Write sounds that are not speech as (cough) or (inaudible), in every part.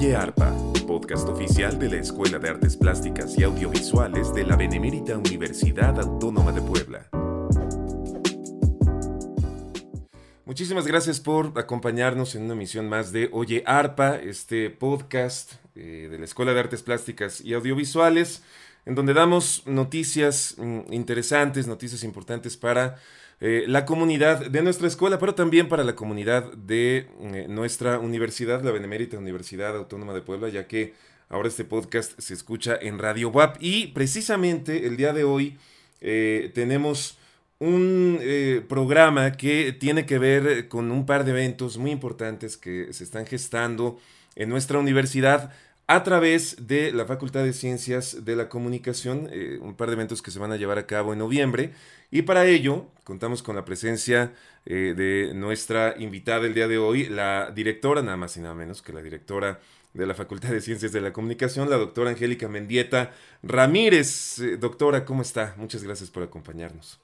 Oye Arpa, podcast oficial de la Escuela de Artes Plásticas y Audiovisuales de la Benemérita Universidad Autónoma de Puebla. Muchísimas gracias por acompañarnos en una emisión más de Oye Arpa, este podcast eh, de la Escuela de Artes Plásticas y Audiovisuales, en donde damos noticias mm, interesantes, noticias importantes para eh, la comunidad de nuestra escuela, pero también para la comunidad de eh, nuestra universidad, la Benemérita Universidad Autónoma de Puebla, ya que ahora este podcast se escucha en Radio WAP. Y precisamente el día de hoy eh, tenemos un programa que tiene que ver con un par de eventos muy importantes que se están gestando en nuestra universidad a través de la Facultad de Ciencias de la Comunicación, eh, un par de eventos que se van a llevar a cabo en noviembre. Y para ello contamos con la presencia eh, de nuestra invitada el día de hoy, la directora, nada más y nada menos que la directora de la Facultad de Ciencias de la Comunicación, la doctora Angélica Mendieta Ramírez. Eh, doctora, ¿cómo está? Muchas gracias por acompañarnos.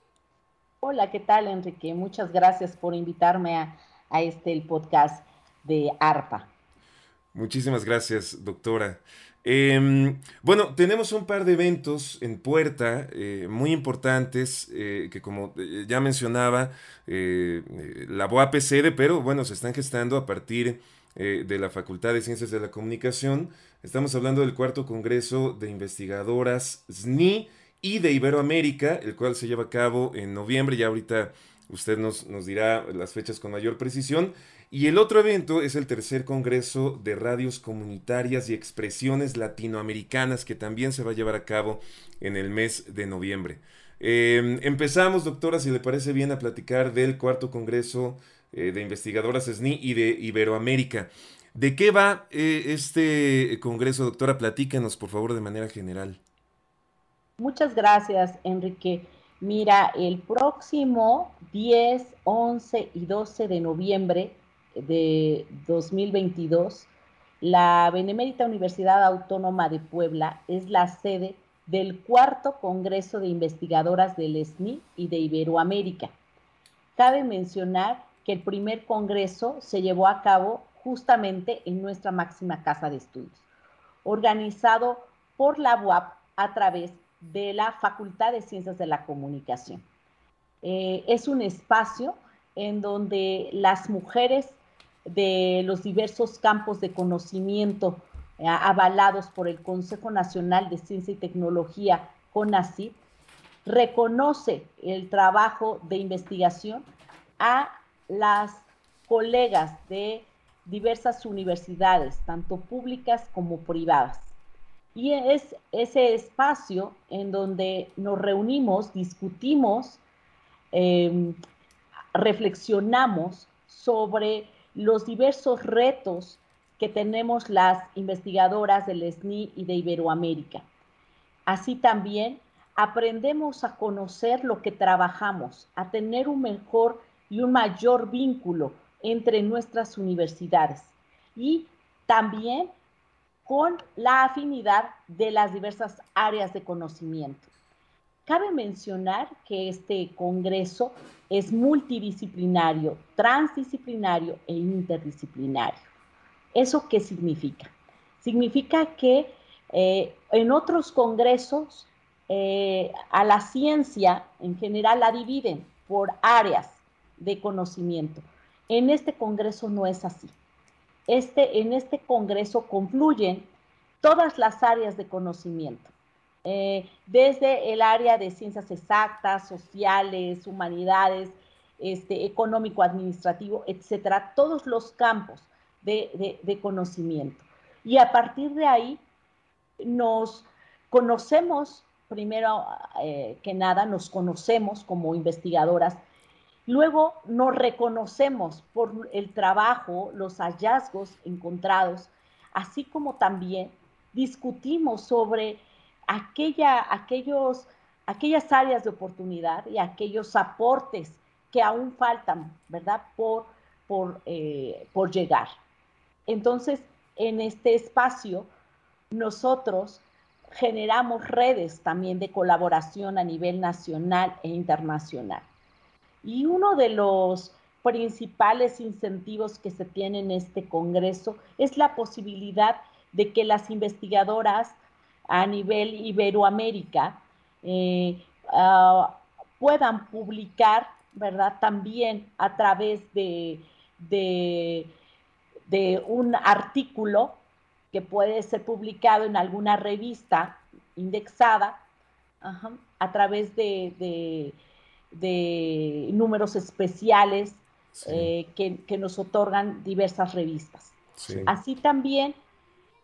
Hola, ¿qué tal, Enrique? Muchas gracias por invitarme a, a este el podcast de ARPA. Muchísimas gracias, doctora. Em, bueno, tenemos un par de eventos en puerta eh, muy importantes eh, que como eh, ya mencionaba, la BOAP sede, pero bueno, se están gestando a partir de la Facultad de Ciencias de la Comunicación. Estamos hablando del cuarto Congreso de Investigadoras SNI y de Iberoamérica, el cual se lleva a cabo en noviembre, ya ahorita usted nos, nos dirá las fechas con mayor precisión. Y el otro evento es el tercer Congreso de Radios Comunitarias y Expresiones Latinoamericanas que también se va a llevar a cabo en el mes de noviembre. Em, empezamos, doctora, si le parece bien, a platicar del cuarto Congreso eh, de Investigadoras SNI y de Iberoamérica. ¿De qué va eh, este Congreso, doctora? Platícanos, por favor, de manera general. Muchas gracias, Enrique. Mira, el próximo 10, 11 y 12 de noviembre de 2022, la Benemérita Universidad Autónoma de Puebla es la sede del cuarto Congreso de Investigadoras del SNI y de Iberoamérica. Cabe mencionar que el primer congreso se llevó a cabo justamente en nuestra máxima casa de estudios, organizado por la UAP a través de la Facultad de Ciencias de la Comunicación. Eh, es un espacio en donde las mujeres de los diversos campos de conocimiento eh, avalados por el Consejo Nacional de Ciencia y Tecnología, CONACYT, reconoce el trabajo de investigación a las colegas de diversas universidades, tanto públicas como privadas. Y es ese espacio en donde nos reunimos, discutimos, em, reflexionamos sobre los diversos retos que tenemos las investigadoras del SNI y de Iberoamérica. Así también aprendemos a conocer lo que trabajamos, a tener un mejor y un mayor vínculo entre nuestras universidades y también con la afinidad de las diversas áreas de conocimiento. Cabe mencionar que este Congreso es multidisciplinario, transdisciplinario e interdisciplinario. ¿Eso qué significa? Significa que eh, en otros congresos eh, a la ciencia en general la dividen por áreas de conocimiento. En este congreso no es así. Este, en este congreso confluyen todas las áreas de conocimiento. Eh, desde el área de ciencias exactas, sociales, humanidades, este, económico, administrativo, etcétera, todos los campos de, conocimiento. Y a partir de ahí nos conocemos, primero eh, que nada, nos conocemos como investigadoras, luego nos reconocemos por el trabajo, los hallazgos encontrados, así como también discutimos sobre aquella, aquellos, aquellas áreas de oportunidad y aquellos aportes que aún faltan, ¿verdad? Por, por, eh, por llegar. Entonces, en este espacio, nosotros generamos redes también de colaboración a nivel nacional e internacional. Y uno de los principales incentivos que se tienen en este Congreso es la posibilidad de que las investigadoras a nivel Iberoamérica eh, ah, puedan publicar, ¿verdad? También a través de, de, un artículo que puede ser publicado en alguna revista indexada a través de, de, números especiales eh, que, nos otorgan diversas revistas. Así también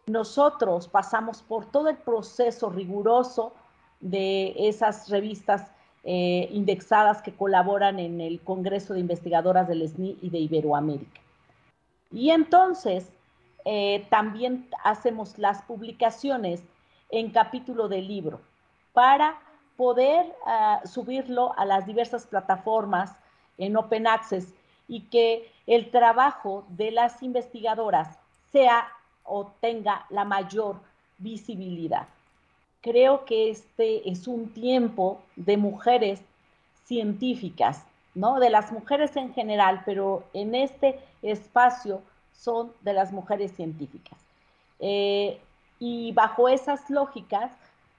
nosotros pasamos por todo el proceso riguroso de esas revistas eh, indexadas que colaboran en el Congreso de Investigadoras del SNI y de Iberoamérica. Y entonces eh, también hacemos las publicaciones en capítulo de libro para poder ah, subirlo a las diversas plataformas en Open Access y que el trabajo de las investigadoras sea o tenga la mayor visibilidad. Creo que este es un tiempo de mujeres científicas, ¿no? De las mujeres en general, pero en este espacio son de las mujeres científicas. Eh, y bajo esas lógicas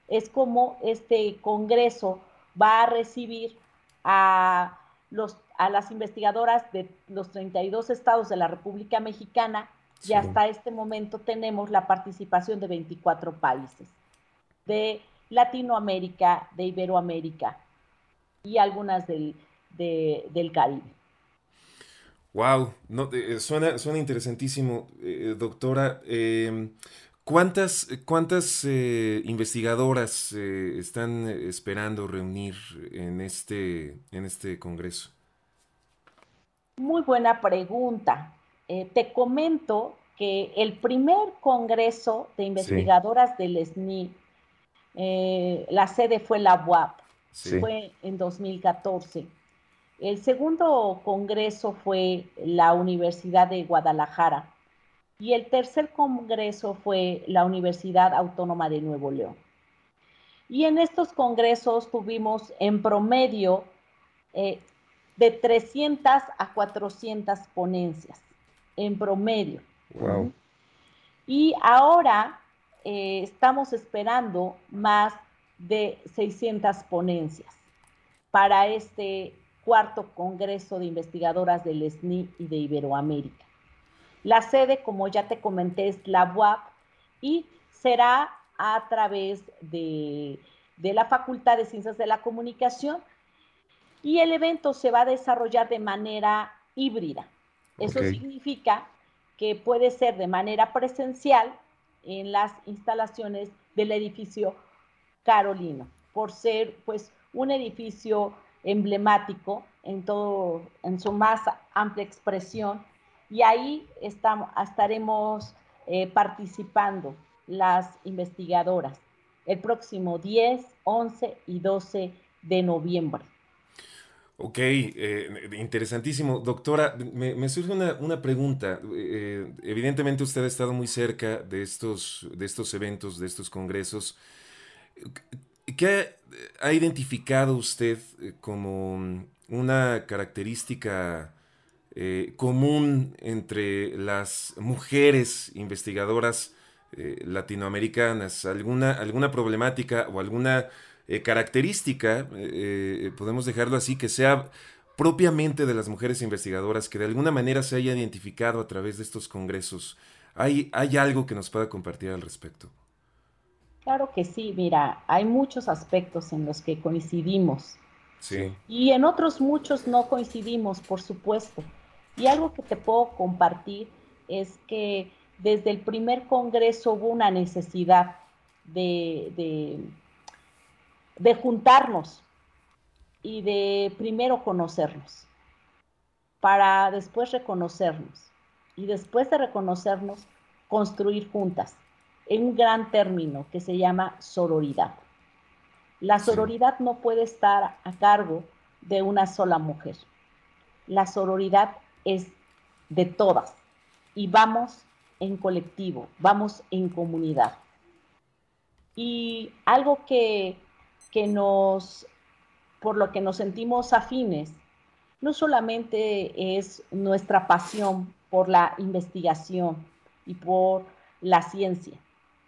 es como este Congreso va a recibir a, los, a las investigadoras de los 32 estados de la República Mexicana y hasta este momento tenemos la participación de 24 países de Latinoamérica, de Iberoamérica y algunas del, del Caribe. Wow, no, eh, suena, suena interesantísimo, eh, doctora. Em, ¿Cuántas, cuántas eh, investigadoras están esperando reunir en este, en este congreso? Muy buena pregunta. Te comento que el primer congreso de investigadoras del SNI eh, la sede fue la UAP, fue en 2014. El segundo congreso fue la Universidad de Guadalajara y el tercer congreso fue la Universidad Autónoma de Nuevo León. Y en estos congresos tuvimos en promedio eh, de 300 a 400 ponencias, en promedio. Y ahora eh, estamos esperando más de 600 ponencias para este cuarto Congreso de Investigadoras del SNI y de Iberoamérica. La sede, como ya te comenté, es la UAP y será a través de, la Facultad de Ciencias de la Comunicación y el evento se va a desarrollar de manera híbrida. Eso significa que puede ser de manera presencial en las instalaciones del edificio Carolino, por ser pues un edificio emblemático en todo, en su más amplia expresión, y ahí estamos, estaremos eh, participando las investigadoras el próximo 10, 11 y 12 de noviembre. Ok, eh, interesantísimo. Doctora, me, surge una, pregunta. Eh, evidentemente usted ha estado muy cerca de estos, de estos eventos, de estos congresos. ¿Qué ha identificado usted eh, como una característica común entre las mujeres investigadoras latinoamericanas? ¿Alguna, ¿Alguna problemática o alguna eh, característica, eh, eh, podemos dejarlo así, que sea propiamente de las mujeres investigadoras, que de alguna manera se haya identificado a través de estos congresos. ¿Hay, hay algo que nos pueda compartir al respecto? Claro que sí, mira, hay muchos aspectos en los que coincidimos. Sí. Y en otros muchos no coincidimos, por supuesto. Y algo que te puedo compartir es que desde el primer congreso hubo una necesidad de, de juntarnos y de primero conocernos, para después reconocernos y después de reconocernos, construir juntas en un gran término que se llama sororidad. La sororidad no puede estar a cargo de una sola mujer. La sororidad es de todas y vamos en colectivo, vamos en comunidad. Y algo que que nos, por lo que nos sentimos afines, no solamente es nuestra pasión por la investigación y por la ciencia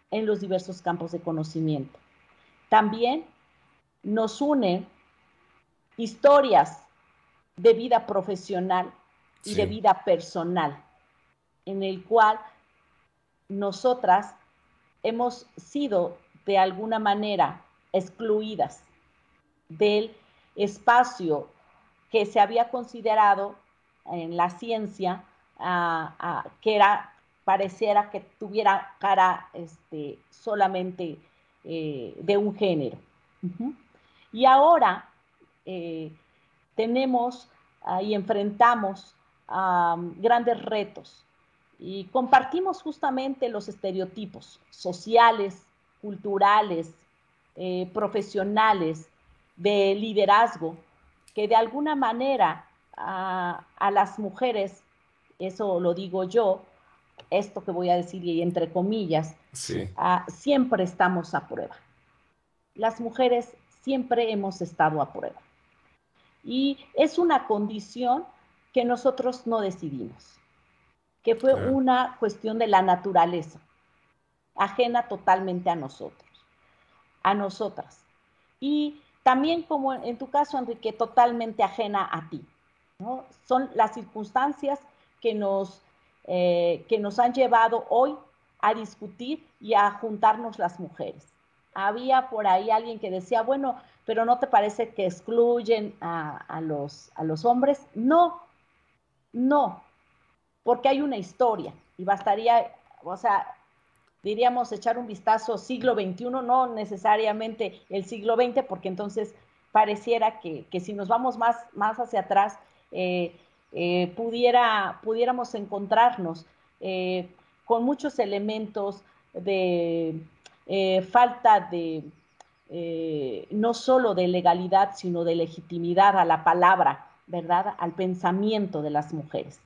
en los diversos campos de conocimiento, también nos une historias de vida profesional y de vida personal, en el cual nosotras hemos sido de alguna manera excluidas del espacio que se había considerado en la ciencia que era pareciera que tuviera cara este, solamente eh, de un género. Y ahora eh, tenemos y enfrentamos grandes retos y compartimos justamente los estereotipos sociales, culturales, eh, profesionales, de liderazgo, que de alguna manera a, las mujeres, eso lo digo yo, esto que voy a decir y entre comillas, siempre estamos a prueba. Las mujeres siempre hemos estado a prueba. Y es una condición que nosotros no decidimos, que fue una cuestión de la naturaleza, ajena totalmente a nosotros, a nosotras. Y también como en tu caso, Enrique, totalmente ajena a ti. Son las circunstancias que nos, eh, que nos han llevado hoy a discutir y a juntarnos las mujeres. Había por ahí alguien que decía, bueno, pero ¿no te parece que excluyen a, los, a los hombres? No, no, porque hay una historia y bastaría, o sea, diríamos echar un vistazo siglo XXI, no necesariamente el siglo XX, porque entonces pareciera que, si nos vamos más, más hacia atrás, eh, eh, pudiera, pudiéramos encontrarnos eh, con muchos elementos de falta de no solo de legalidad, sino de legitimidad a la palabra ¿verdad?, al pensamiento de las mujeres.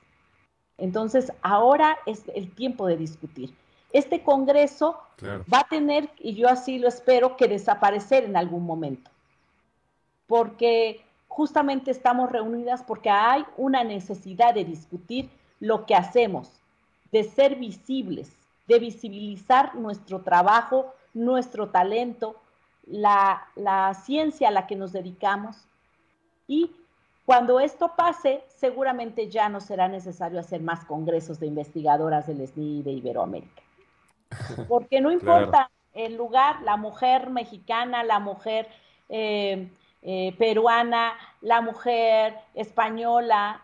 Entonces, ahora es el tiempo de discutir. Este Congreso va a tener, y yo así lo espero, que desaparecer en algún momento, porque justamente estamos reunidas porque hay una necesidad de discutir lo que hacemos, de ser visibles, de visibilizar nuestro trabajo, nuestro talento, la, la ciencia a la que nos dedicamos. Y cuando esto pase, seguramente ya no será necesario hacer más congresos de investigadoras del SNI de Iberoamérica. Porque no importa el lugar, la mujer mexicana, la mujer eh, eh, peruana, la mujer española,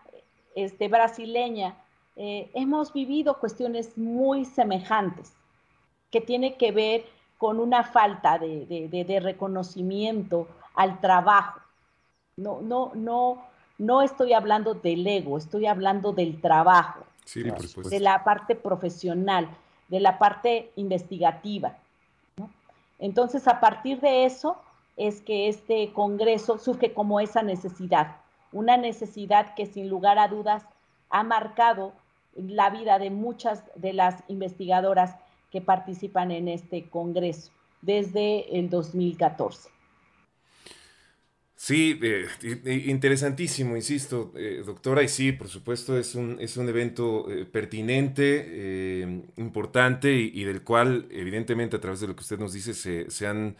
este, brasileña, eh, hemos vivido cuestiones muy semejantes que tiene que ver con una falta de, de reconocimiento al trabajo. No, no, no, no estoy hablando del ego, estoy hablando del trabajo, de la parte profesional, de la parte investigativa. Entonces, a partir de eso es que este Congreso surge como esa necesidad, una necesidad que sin lugar a dudas ha marcado la vida de muchas de las investigadoras que participan en este Congreso desde el 2014. Sí, eh, interesantísimo, insisto, eh, doctora, y sí, por supuesto, es un, es un evento eh, pertinente, importante y, del cual, evidentemente, a través de lo que usted nos dice, se, han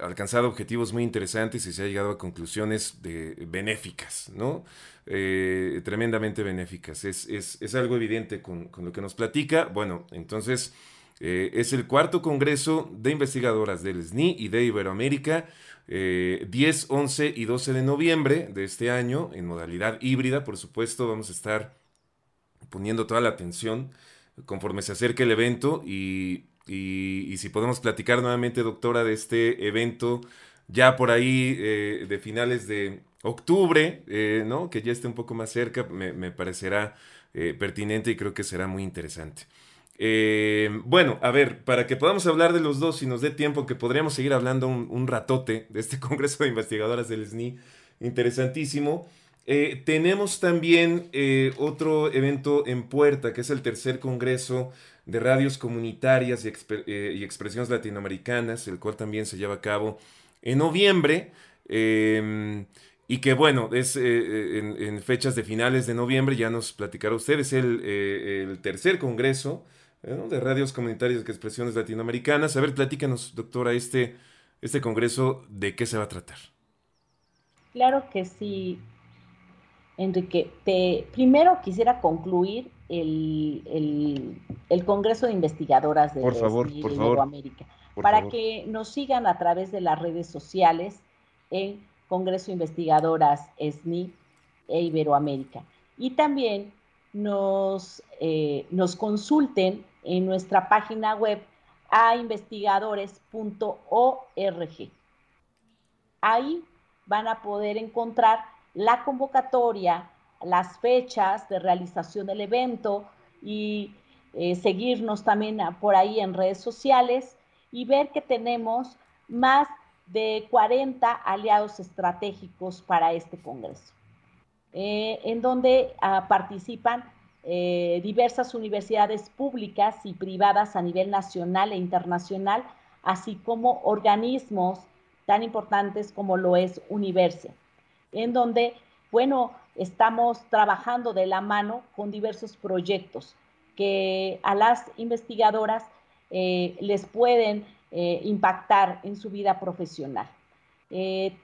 alcanzado objetivos muy interesantes y se ha llegado a conclusiones de, benéficas, ¿no? tremendamente benéficas. Es, es, algo evidente con, con, lo que nos platica. Bueno, entonces, es el cuarto Congreso de Investigadoras del SNI y de Iberoamérica. 10, eh, 11 y 12 de noviembre de este año, en modalidad híbrida, por supuesto, vamos a estar poniendo toda la atención conforme se acerque el evento y, si podemos platicar nuevamente, doctora, de este evento ya por ahí eh, de finales de octubre, eh, ¿no? que ya esté un poco más cerca, me parecerá pertinente y creo que será muy interesante. Eh, bueno, a ver, para que podamos hablar de los dos y nos dé tiempo, que podríamos seguir hablando un, ratote de este (laughs) Congreso de Investigadoras del SNI, interesantísimo. Eh, tenemos también eh, otro evento en puerta, que es el tercer Congreso de Radios Comunitarias y, y, Expresiones Latinoamericanas, el cual también se lleva a cabo en noviembre. Em, y que bueno, es eh, en, fechas de finales de noviembre, ya nos platicará usted, es el, el tercer congreso de radios comunitarias de expresiones latinoamericanas. A ver, platícanos, doctora, este, este congreso, ¿de qué se va a tratar? Claro que sí, Enrique. Te, primero quisiera concluir el, Congreso de Investigadoras de, por favor, Iberoamérica, para que nos sigan a través de las redes sociales en Congreso de Investigadoras SNI e Iberoamérica. Y también nos, eh, nos consulten en nuestra página web a investigadores.org. Ahí van a poder encontrar la convocatoria, las fechas de realización del evento y eh, seguirnos también por ahí en redes sociales y ver que tenemos más de 40 aliados estratégicos para este Congreso, eh, en donde ah, participan eh, diversas universidades públicas y privadas a nivel nacional e internacional, así como organismos tan importantes como lo es Universe, en donde, bueno, estamos trabajando de la mano con diversos proyectos que a las investigadoras eh, les pueden impactar en su vida profesional.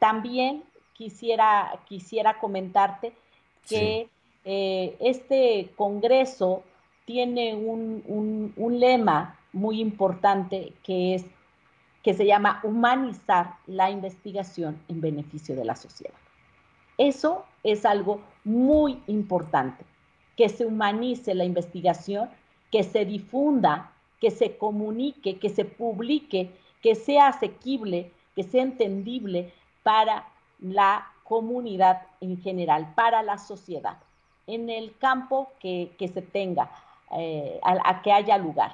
también quisiera, quisiera comentarte que eh, este Congreso tiene un, lema muy importante que es que se llama humanizar la investigación en beneficio de la sociedad. Eso es algo muy importante, que se humanice la investigación, que se difunda, que se comunique, que se publique, que sea asequible, que sea entendible para la comunidad en general, para la sociedad en el campo que, se tenga, eh, a, que haya lugar.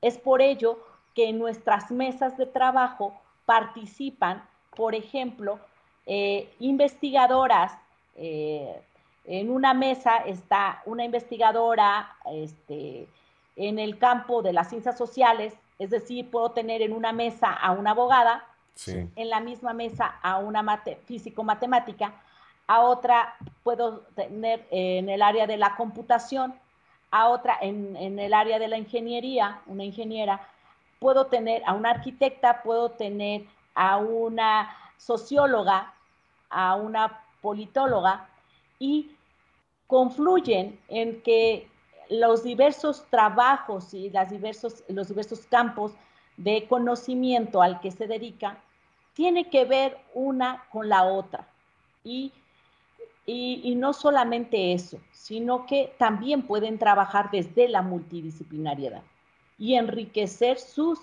Es por ello que en nuestras mesas de trabajo participan, por ejemplo, eh, investigadoras. Eh, en una mesa está una investigadora este, en el campo de las ciencias sociales, es decir, puedo tener en una mesa a una abogada, en la misma mesa a una físico-matemática, a otra puedo tener en el área de la computación, a otra en, el área de la ingeniería, una ingeniera, puedo tener a una arquitecta, puedo tener a una socióloga, a una politóloga y confluyen en que los diversos trabajos y las diversos, los diversos campos de conocimiento al que se dedica tiene que ver una con la otra y y, no solamente eso, sino que también pueden trabajar desde la multidisciplinariedad y enriquecer sus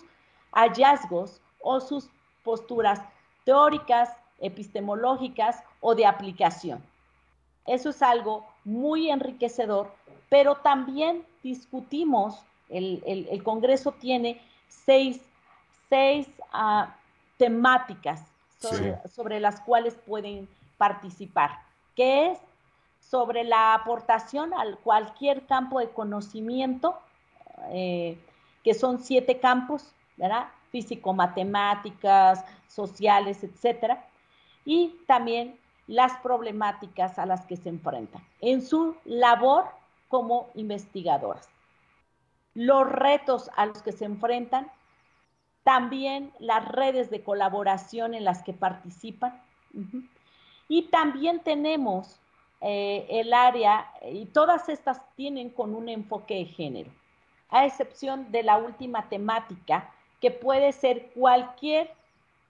hallazgos o sus posturas teóricas, epistemológicas o de aplicación. Eso es algo muy enriquecedor, pero también discutimos, el, Congreso tiene seis, ah, temáticas sobre las cuales pueden participar que es sobre la aportación a cualquier campo de conocimiento, eh, que son siete campos, ¿verdad? Físico, matemáticas, sociales, etcétera, y también las problemáticas a las que se enfrentan en su labor como investigadoras. Los retos a los que se enfrentan, también las redes de colaboración en las que participan. Y también tenemos eh, el área, y todas estas tienen con un enfoque de género, a excepción de la última temática, que puede ser cualquier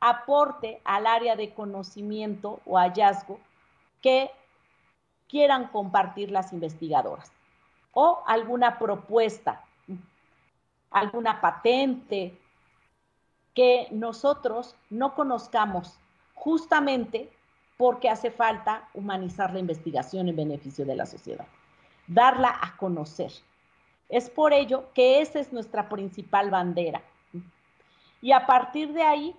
aporte al área de conocimiento o hallazgo que quieran compartir las investigadoras o alguna propuesta, alguna patente que nosotros no conozcamos justamente porque hace falta humanizar la investigación en beneficio de la sociedad, darla a conocer. Es por ello que esa es nuestra principal bandera. Y a partir de ahí,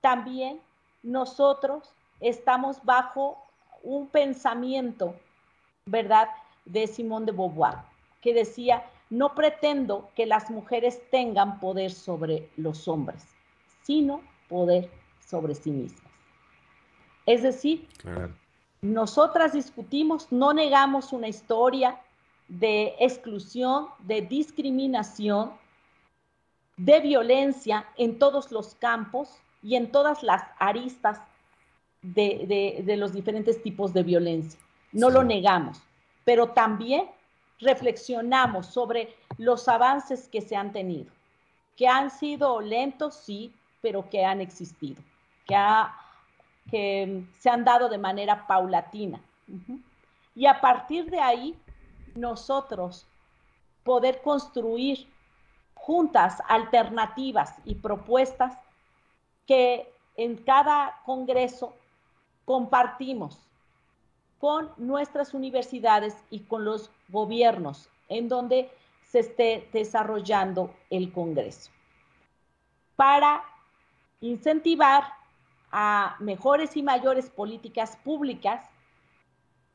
también nosotros estamos bajo un pensamiento, ¿verdad?, de Simón de Beauvoir, que decía, no pretendo que las mujeres tengan poder sobre los hombres, sino poder sobre sí mismas. Es decir, nosotras discutimos, no negamos una historia de exclusión, de discriminación, de violencia en todos los campos y en todas las aristas de, los diferentes tipos de violencia. No lo negamos, pero también reflexionamos sobre los avances que se han tenido, que han sido lentos, sí, pero que han existido, que, se han dado de manera paulatina. Y a partir de ahí, nosotros poder construir juntas alternativas y propuestas que en cada congreso compartimos con nuestras universidades y con los gobiernos en donde se esté desarrollando el Congreso para incentivar a mejores y mayores políticas públicas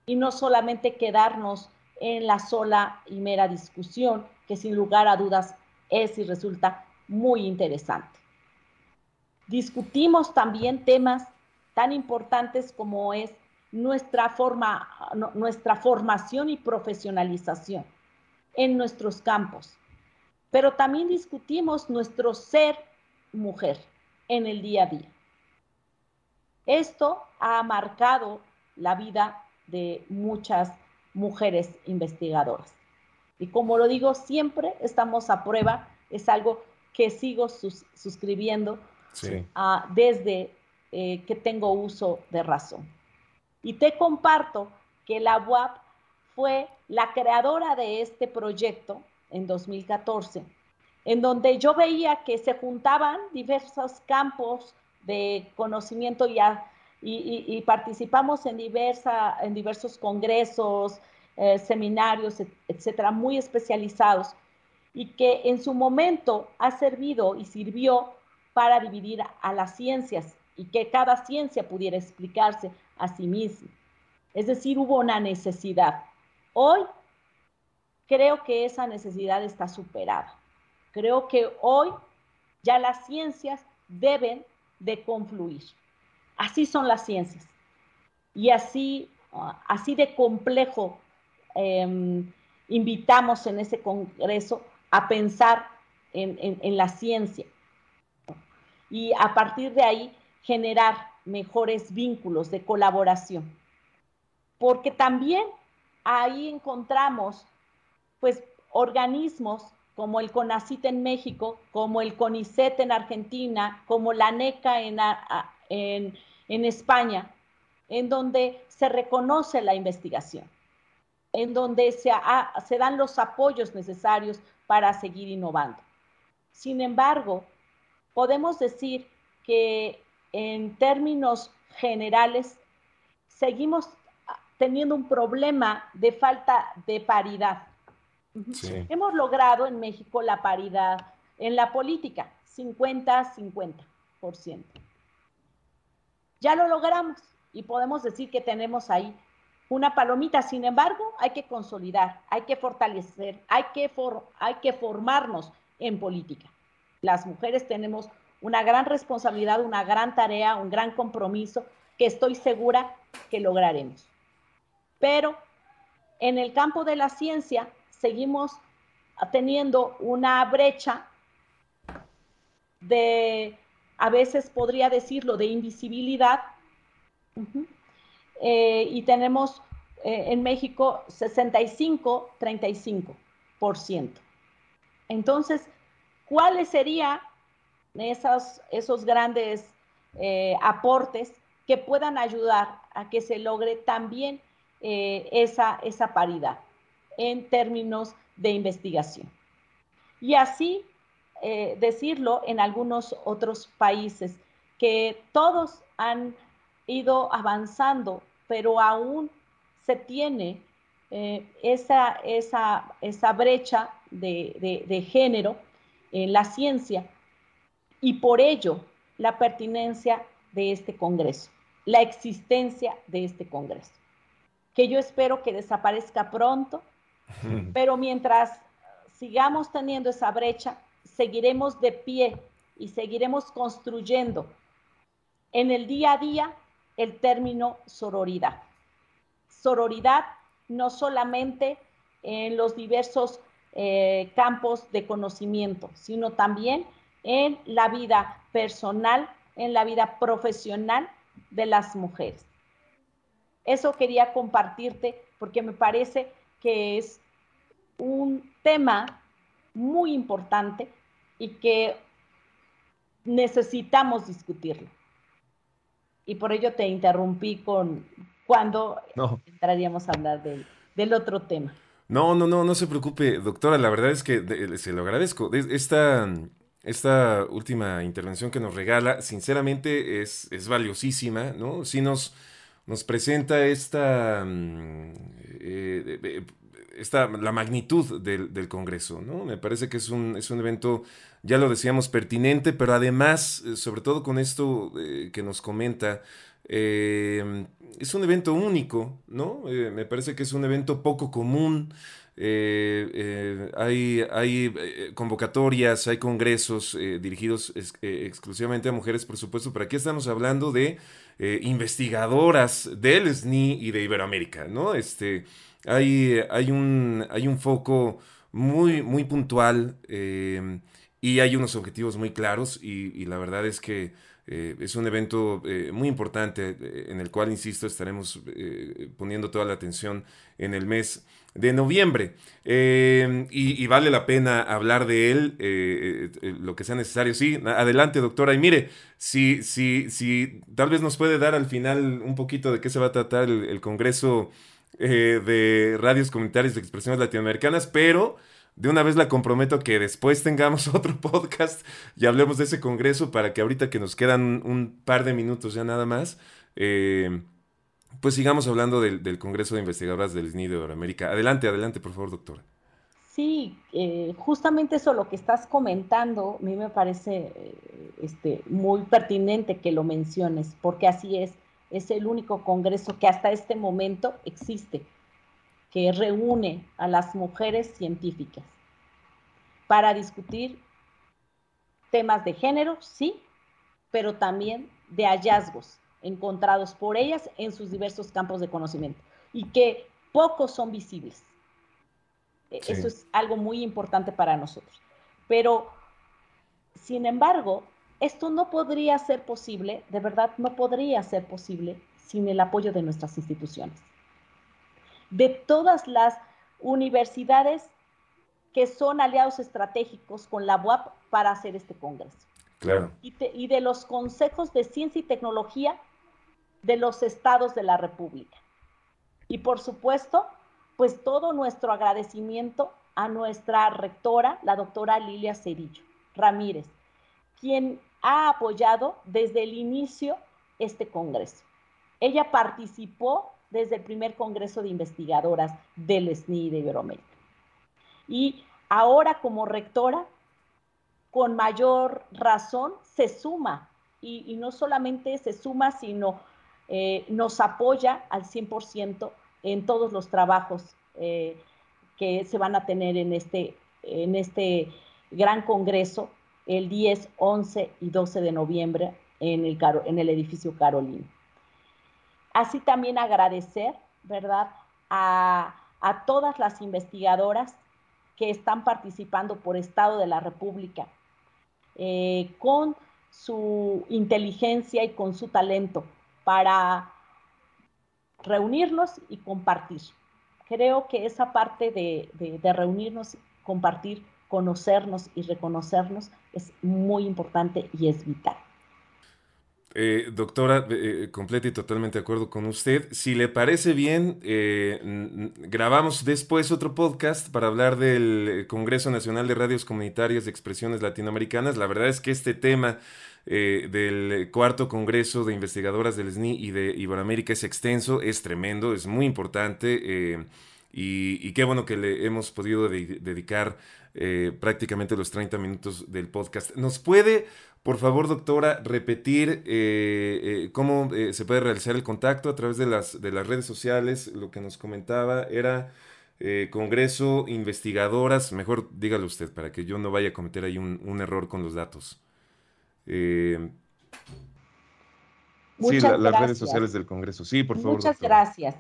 y no solamente quedarnos en la sola y mera discusión, que sin lugar a dudas es y resulta muy interesante. Discutimos también temas tan importantes como es nuestra, forma, nuestra formación y profesionalización en nuestros campos, pero también discutimos nuestro ser mujer en el día a día. Esto ha marcado la vida de muchas mujeres investigadoras. Y como lo digo, siempre estamos a prueba, es algo que sigo suscribiendo ah, desde eh, que tengo uso de razón. Y te comparto que la UAP fue la creadora de este proyecto en 2014, en donde yo veía que se juntaban diversos campos de conocimiento y, y, participamos en, diversa, en diversos congresos, eh, seminarios, etcétera, muy especializados y que en su momento ha servido y sirvió para dividir a las ciencias y que cada ciencia pudiera explicarse a sí misma. Es decir, hubo una necesidad. Hoy creo que esa necesidad está superada. Creo que hoy ya las ciencias deben de confluir. Así son las ciencias. Y así, así de complejo Em, invitamos en ese congreso a pensar en, la ciencia y a partir de ahí generar mejores vínculos de colaboración. Porque también ahí encontramos pues organismos como el CONACIT en México, como el CONICET en Argentina, como la NECA en, en España, en donde se reconoce la investigación en donde se, se dan los apoyos necesarios para seguir innovando. Sin embargo, podemos decir que en términos generales seguimos teniendo un problema de falta de paridad. Hemos logrado en México la paridad en la política, 50-50%. Ya lo logramos y podemos decir que tenemos ahí una palomita. Sin embargo, hay que consolidar, hay que fortalecer, hay que, hay que formarnos en política. Las mujeres tenemos una gran responsabilidad, una gran tarea, un gran compromiso que estoy segura que lograremos. Pero en el campo de la ciencia seguimos teniendo una brecha de, a veces podría decirlo, de invisibilidad. Eh, y tenemos eh, en México 65-35%. Entonces, ¿cuáles serían esos, esos grandes eh, aportes que puedan ayudar a que se logre también esa, esa paridad en términos de investigación? Y así decirlo en algunos otros países que todos han ido avanzando, pero aún se tiene eh, esa, esa, esa, brecha de, de, género en la ciencia y por ello la pertinencia de este Congreso, la existencia de este Congreso, que yo espero que desaparezca pronto, (laughs) pero mientras sigamos teniendo esa brecha, seguiremos de pie y seguiremos construyendo en el día a día el término sororidad. sororidad no solamente en los diversos eh, campos de conocimiento, sino también en la vida personal, en la vida profesional de las mujeres. Eso quería compartirte porque me parece que es un tema muy importante y que necesitamos discutirlo. Y por ello te interrumpí con cuando entraríamos a hablar del, del, otro tema. No, no, no, no se preocupe, doctora. La verdad es que se lo agradezco. Esta, esta última intervención que nos regala, sinceramente, es, es valiosísima, ¿no? Sí nos, nos presenta esta, mm, eh, esta la magnitud del, del, Congreso, ¿no? Me parece que es un, es un evento ya lo decíamos, pertinente, pero además, eh, sobre todo con esto eh, que nos comenta, eh, es un evento único, ¿no? me parece que es un evento poco común. Hay, hay convocatorias, hay congresos dirigidos exclusivamente a mujeres, por supuesto, pero aquí estamos hablando de investigadoras del SNI y de Iberoamérica, ¿no? Este, hay, hay, un, hay un foco muy, muy puntual y hay unos objetivos muy claros y, la verdad es que eh, es un evento eh, muy importante eh, en el cual, insisto, estaremos poniendo toda la atención en el mes de noviembre. Y, vale la pena hablar de él, lo que sea necesario. Sí, adelante, doctora. Y mire, si, si, si tal vez nos puede dar al final un poquito de qué se va a tratar el, Congreso de Radios Comunitarias de Expresiones Latinoamericanas, pero de una vez la comprometo que después tengamos (laughs) otro podcast y hablemos de ese congreso para que ahorita que nos quedan un par de minutos ya nada más, eh, pues sigamos hablando del, Congreso de Investigadoras del SNI de América. Adelante, adelante, por favor, doctora. Sí, eh, justamente eso lo que estás comentando, a mí me parece eh, este, muy pertinente que lo menciones, porque así es, es el único congreso que hasta este momento existe que reúne a las mujeres científicas para discutir temas de género, sí, pero también de hallazgos encontrados por ellas en sus diversos campos de conocimiento y que pocos son visibles. E, eso es algo muy importante para nosotros. Pero, sin embargo, esto no podría ser posible, de verdad no podría ser posible sin el apoyo de nuestras instituciones de todas las universidades que son aliados estratégicos con la UAP para hacer este congreso. Claro. Y, de los consejos de ciencia y tecnología de los estados de la República. Y por supuesto, pues todo nuestro agradecimiento a nuestra rectora, la doctora Lilia Cerillo Ramírez, quien ha apoyado desde el inicio este Congreso. Ella participó desde el primer Congreso de Investigadoras del SNI de Iberoamérica. Y ahora como rectora, con mayor razón, se suma, y, no solamente se suma, sino eh, nos apoya al 100% en todos los trabajos eh, que se van a tener en este, en este gran congreso el 10, 11 y 12 de noviembre en el, en el edificio Carolina. Así también agradecer, ¿verdad?, a, todas las investigadoras que están participando por Estado de la República, eh, con su inteligencia y con su talento para reunirnos y compartir. Creo que esa parte de, de reunirnos, compartir, conocernos y reconocernos es muy importante y es vital. Eh, doctora, eh, eh, completa y totalmente de acuerdo con usted. Si le parece bien, grabamos después otro podcast para hablar del Congreso Nacional de Radios Comunitarias de Expresiones Latinoamericanas. La verdad es que este tema del cuarto Congreso de Investigadoras del SNI y de Iberoamérica es extenso, es tremendo, es muy importante. Y, qué bueno que le hemos podido dedicar prácticamente los 30 minutos del podcast. ¿Nos puede por favor, doctora, repetir eh, eh, cómo eh, se puede realizar el contacto a través de las, de las redes sociales. Lo que nos comentaba era Congreso Investigadoras. Mejor dígalo usted para que yo no vaya a cometer ahí un, error con los datos. sí, las redes sociales del Congreso. Sí, por favor. Muchas gracias.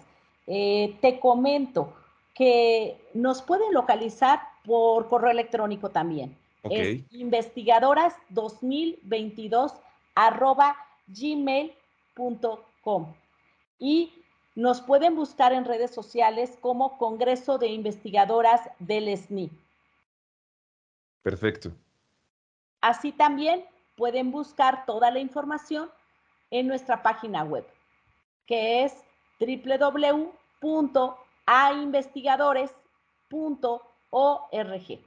Eh, te comento que nos pueden localizar por correo electrónico también. Es investigadoras2022 arroba gmail.com. Y nos pueden buscar en redes sociales como Congreso de Investigadoras del SNI. Perfecto. Así también pueden buscar toda la información en nuestra página web, que es www.ainvestigadores.org.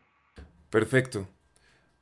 Perfecto.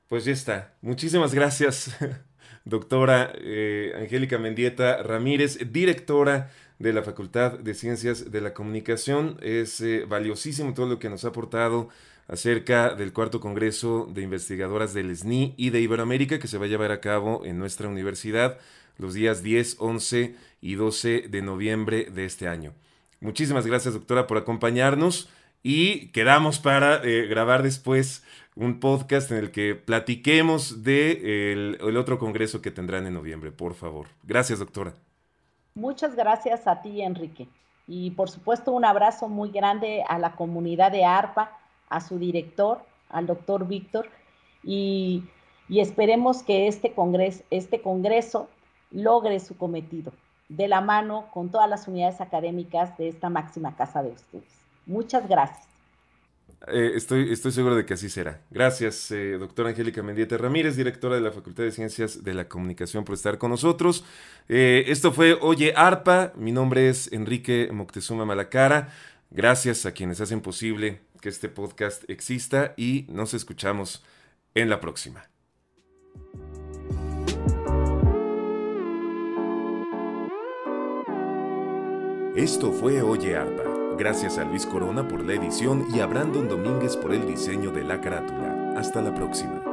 Pues ya está. Muchísimas gracias, (laughs) doctora eh, Angélica Mendieta Ramírez, directora de la Facultad de Ciencias de la Comunicación. Es eh, valiosísimo todo lo que nos ha aportado acerca del cuarto Congreso de Investigadoras del SNI y de Iberoamérica que se va a llevar a cabo en nuestra universidad los días 10, 11 y 12 de noviembre de este año. Muchísimas gracias, doctora, por acompañarnos y quedamos para eh, grabar después un podcast en el que platiquemos de el otro congreso que tendrán en noviembre, por favor. Gracias, doctora. Muchas gracias a ti, Enrique. Y por supuesto, un abrazo muy grande a la comunidad de ARPA, a su director, al doctor Víctor, y, esperemos que este congreso, este congreso logre su cometido de la mano con todas las unidades académicas de esta máxima casa de estudios. Muchas gracias. Eh, estoy, estoy seguro de que así será. Gracias, eh, doctora Angélica Mendieta Ramírez, directora de la Facultad de Ciencias de la Comunicación, por estar con nosotros. Eh, esto fue Oye Arpa. Mi nombre es Enrique Moctezuma Malacara. Gracias a quienes hacen posible que este podcast exista y nos escuchamos en la próxima. Esto fue Oye Arpa Gracias a Luis Corona por la edición y a Brandon Domínguez por el diseño de la carátula. Hasta la próxima.